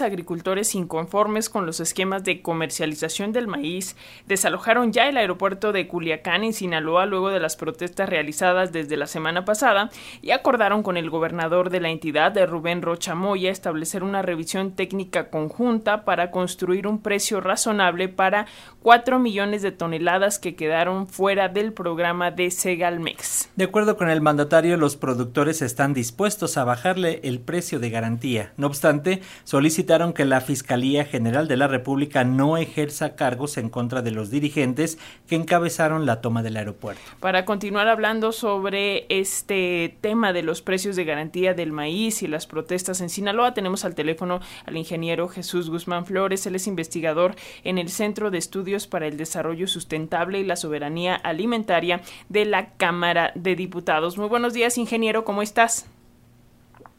agricultores inconformes con los esquemas de comercialización del maíz desalojaron ya el aeropuerto de Culiacán en Sinaloa luego de las protestas realizadas desde la semana pasada y acordaron con el gobernador de la entidad, de Rubén Rocha Moya, establecer una revisión técnica conjunta para construir un precio razonable para 4 millones de toneladas que quedaron fuera del programa de Segalmex. De acuerdo con el mandatario, los productores están dispuestos a bajarle el precio de garantía. No obstante, solicitan solicitaron que la Fiscalía General de la República no ejerza cargos en contra de los dirigentes que encabezaron la toma del aeropuerto. Para continuar hablando sobre este tema de los precios de garantía del maíz y las protestas en Sinaloa, tenemos al teléfono al ingeniero Jesús Guzmán Flores. Él es investigador en el Centro de Estudios para el Desarrollo Sustentable y la Soberanía Alimentaria de la Cámara de Diputados. Muy buenos días, ingeniero, ¿cómo estás?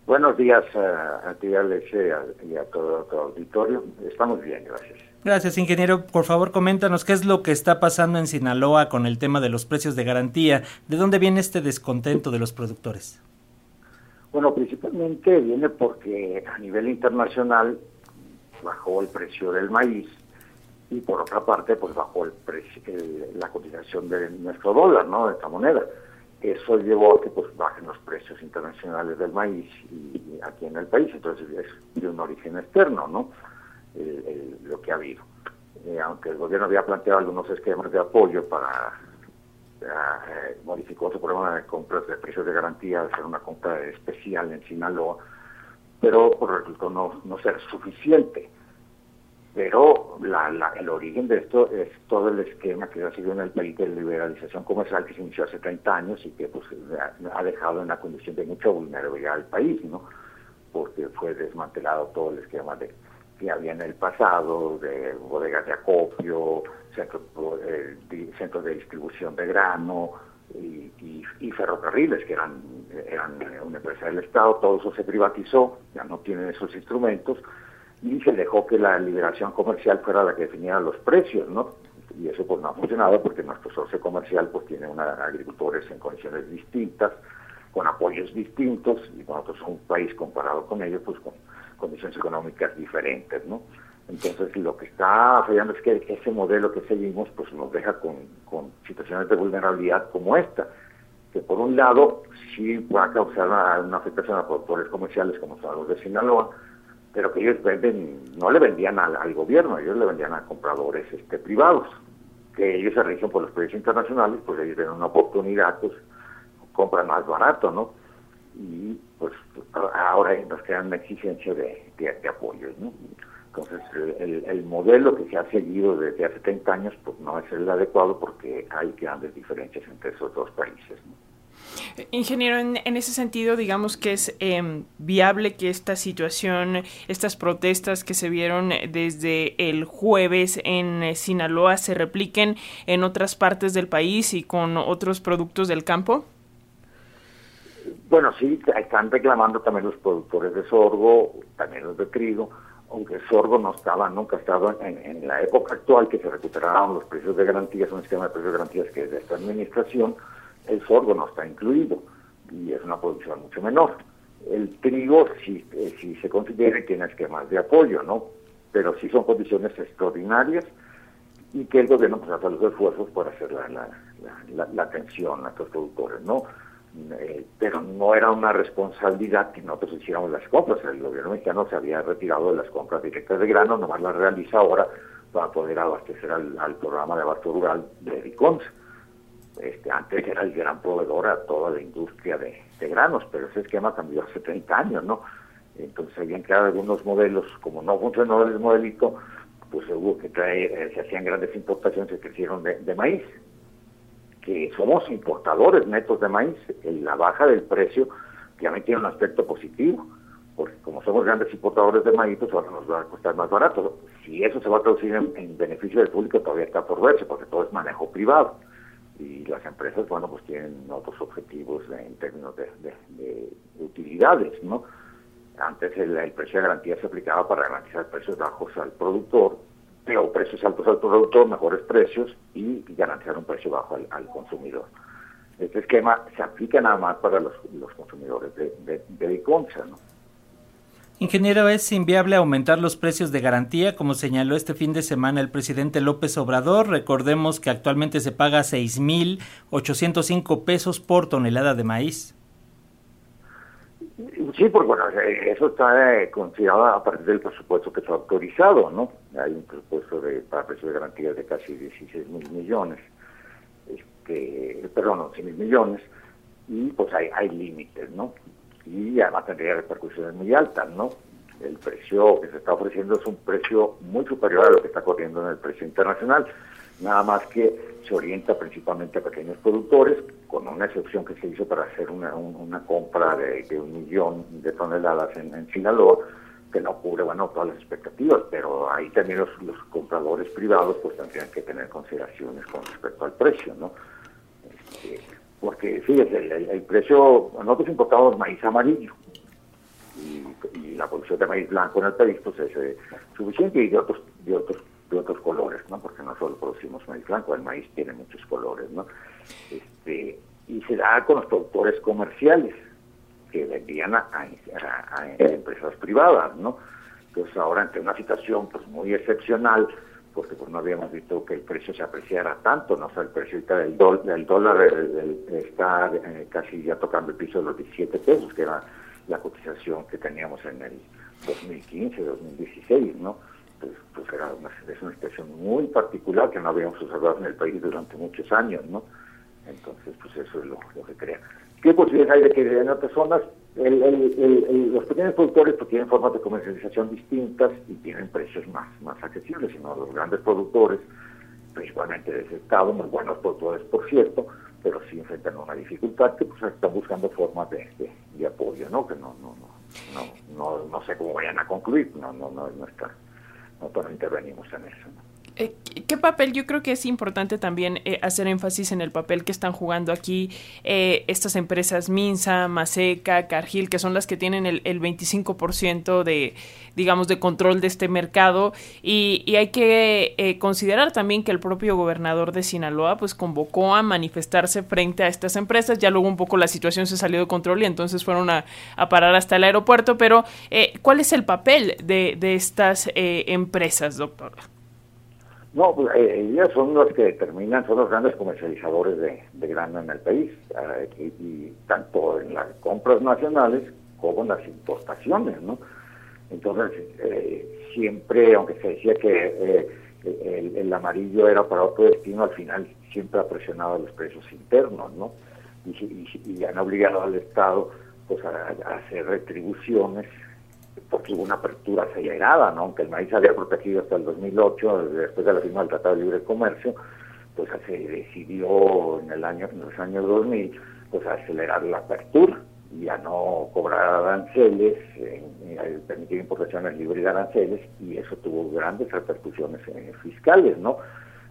Buenos días a, ti, Alex, y a todo tu auditorio. Estamos bien, gracias. Gracias, ingeniero. Por favor, coméntanos qué es lo que está pasando en Sinaloa con el tema de los precios de garantía. ¿De dónde viene este descontento de los productores? Bueno, principalmente viene porque a nivel internacional bajó el precio del maíz y por otra parte, pues bajó el precio, la cotización de nuestro dólar, ¿no? De esta moneda. Eso llevó a que pues bajen los precios internacionales del maíz y, aquí en el país, entonces es de un origen externo, ¿no? lo que ha habido. Eh, aunque el gobierno había planteado algunos esquemas de apoyo para eh, modificó su programa de compras de precios de garantía, hacer una compra especial en Sinaloa, pero pues, resultó no, no ser suficiente la, el origen de esto es todo el esquema que ha sido en el país de liberalización comercial que se inició hace 30 años y que pues ha dejado en una condición de mucha vulnerabilidad al país, ¿no? Porque fue desmantelado todo el esquema de que había en el pasado de bodegas de acopio, centros, eh, de distribución de grano y, y, ferrocarriles que eran, eran una empresa del Estado, todo eso se privatizó, ya no tienen esos instrumentos y se dejó que la liberación comercial fuera la que definiera los precios, ¿no? Y eso pues no ha funcionado porque nuestro socio comercial pues tiene una, agricultores en condiciones distintas, con apoyos distintos, y nosotros somos un país comparado con ellos pues con condiciones económicas diferentes, ¿no? Entonces lo que está fallando es que ese modelo que seguimos pues nos deja con, con situaciones de vulnerabilidad como esta, que por un lado sí va a causar una, una afectación a productores comerciales como son los de Sinaloa, pero que ellos venden, no le vendían al, gobierno, ellos le vendían a compradores este, privados, que ellos se rigen por los precios internacionales, pues ellos tienen una oportunidad, pues compran más barato, ¿no? Y pues ahora nos queda una exigencia de, de, apoyos, ¿no? Entonces, el, el, modelo que se ha seguido desde hace 30 años, pues no es el adecuado porque hay grandes diferencias entre esos dos países, ¿no? Ingeniero, en, ese sentido, digamos que es em, viable que esta situación, estas protestas que se vieron desde el jueves en eh, Sinaloa se repliquen en otras partes del país y con otros productos del campo? Bueno, sí, están reclamando también los productores de sorgo, también los de trigo, aunque el sorgo no estaba, nunca ha estado en, la época actual que se recuperaron los precios de garantías, un sistema de precios de garantías que es de esta administración, el sorgo no está incluido y es una producción mucho menor. El trigo sí, eh, sí se considera tiene esquemas de apoyo, ¿no? Pero sí son condiciones extraordinarias y que el gobierno pues, hace los esfuerzos por hacer la, la, la, atención a estos productores, ¿no? Eh, pero no era una responsabilidad que nosotros hiciéramos las compras. El gobierno mexicano se había retirado de las compras directas de grano, nomás las realiza ahora para poder abastecer al, programa de abasto rural de Riconza. Este, antes era el gran proveedor a toda la industria de, granos, pero ese esquema cambió hace 30 años, ¿no? Entonces habían creado algunos modelos, como no funcionó el modelito, pues hubo que traer, eh, se hacían grandes importaciones, se crecieron de, maíz, que somos importadores netos de maíz, la baja del precio ya tiene un aspecto positivo, porque como somos grandes importadores de maíz, pues ahora nos va a costar más barato. Si eso se va a traducir en, en beneficio del público, todavía está por verse, porque todo es manejo privado y las empresas, bueno, pues tienen otros objetivos en términos de, utilidades, ¿no? Antes el, precio de garantía se aplicaba para garantizar precios bajos al productor, pero precios altos al productor, mejores precios y, garantizar un precio bajo al, consumidor. Este esquema se aplica nada más para los, consumidores de, de, ¿no? Ingeniero, ¿es inviable aumentar los precios de garantía, como señaló este fin de semana el presidente López Obrador? Recordemos que actualmente se paga 6.805 pesos por tonelada de maíz. Sí, porque bueno, eh, eso está eh, considerado a partir del presupuesto que está autorizado, ¿no? Hay un presupuesto de, para precios de garantía de casi 16 mil millones, este, perdón, 11 mil millones, y pues hay, hay límites, ¿no? Y además tendría repercusiones muy altas, ¿no? El precio que se está ofreciendo es un precio muy superior a lo que está corriendo en el precio internacional, nada más que se orienta principalmente a pequeños productores, con una excepción que se hizo para hacer una, compra de, un millón de toneladas en, Sinaloa, que no cubre, bueno, todas las expectativas, pero ahí también los, compradores privados pues tendrían que tener consideraciones con respecto al precio, ¿no? Este, porque fíjese, el, precio, nosotros importamos maíz amarillo y, la producción de maíz blanco en el país pues es eh, suficiente y de otros, de otros de otros colores, ¿no? Porque no solo producimos maíz blanco, el maíz tiene muchos colores, ¿no? Este, y se da con los productores comerciales que vendían a, a empresas privadas, ¿no? Entonces ahora ante una situación pues muy excepcional, porque pues no habíamos visto que el precio se apreciara tanto, no o el precio del, del dólar está eh, casi ya tocando el piso de los 17 pesos, que era la cotización que teníamos en el 2015, 2016, ¿no? Pues, pues era una, es una situación muy particular que no habíamos observado en el país durante muchos años, ¿no? Entonces, pues eso es lo, lo que crea. ¿Qué posibilidades hay de que en otras zonas los pequeños productores pues, tienen formas de comercialización distintas y tienen precios más, más accesibles, sino los grandes productores, principalmente de ese estado, muy buenos productores por cierto, pero sí enfrentan una dificultad que pues están buscando formas de, apoyo, ¿no? Que no, no, no, no, no, sé cómo vayan a concluir, no, no, no, no está, no, intervenimos en eso. ¿no? Eh, ¿Qué papel? Yo creo que es importante también eh, hacer énfasis en el papel que están jugando aquí eh, estas empresas Minsa, Maseca, Cargill, que son las que tienen el, el 25% de, digamos, de control de este mercado. Y, y hay que considerar también que el propio gobernador de Sinaloa, pues, convocó a manifestarse frente a estas empresas. Ya luego un poco la situación se salió de control y entonces fueron a, parar hasta el aeropuerto. Pero, ¿cuál es el papel de, de estas empresas, doctor? No, pues, eh, ellas son los que determinan, son los grandes comercializadores de, de grano en el país, eh, y, tanto en las compras nacionales como en las importaciones, ¿no? Entonces, eh, siempre, aunque se decía que el, amarillo era para otro destino, al final siempre ha presionado los precios internos, ¿no? Y, han obligado al Estado pues a hacer retribuciones porque hubo una apertura acelerada, ¿no? aunque el maíz había protegido hasta el 2008, después de la firma del Tratado de Libre Comercio, pues se decidió en el año en los años 2000 pues acelerar la apertura y a no cobrar aranceles, eh, permitir importaciones libres de aranceles y eso tuvo grandes repercusiones eh, fiscales, ¿no?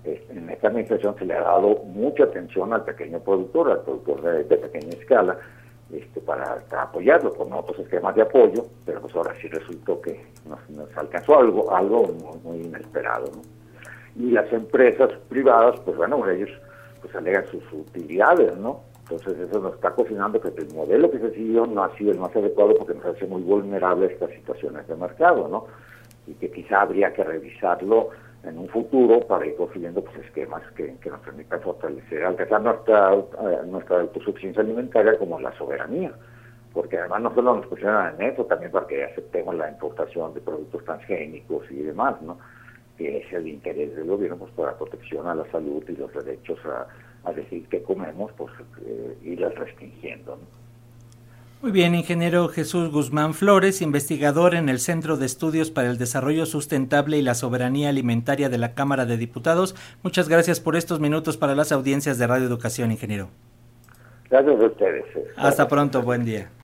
En esta administración se le ha dado mucha atención al pequeño productor, al productor de pequeña escala, este, para, apoyarlo con otros esquemas de apoyo, pero pues ahora sí resultó que nos, alcanzó algo, algo muy, inesperado. Y las empresas privadas, pues bueno, ellos pues alegan sus utilidades, ¿no? Entonces eso nos está cocinando que el modelo que se siguió no ha sido el más adecuado porque nos hace muy vulnerable a estas situaciones de mercado, ¿no? Y que quizá habría que revisarlo en un futuro para ir construyendo pues, esquemas que, nos permitan fortalecer, alcanzar nuestra, eh, nuestra autosuficiencia alimentaria como la soberanía, porque además no solo nos posicionan en eso, también para que aceptemos la importación de productos transgénicos y demás, ¿no? que es el interés del gobierno pues, para protección a la salud y los derechos a, decir qué comemos, pues eh, restringiendo. ¿no? Muy bien, ingeniero Jesús Guzmán Flores, investigador en el Centro de Estudios para el Desarrollo Sustentable y la Soberanía Alimentaria de la Cámara de Diputados. Muchas gracias por estos minutos para las audiencias de Radio Educación, ingeniero. Gracias a ustedes. Hasta pronto, buen día.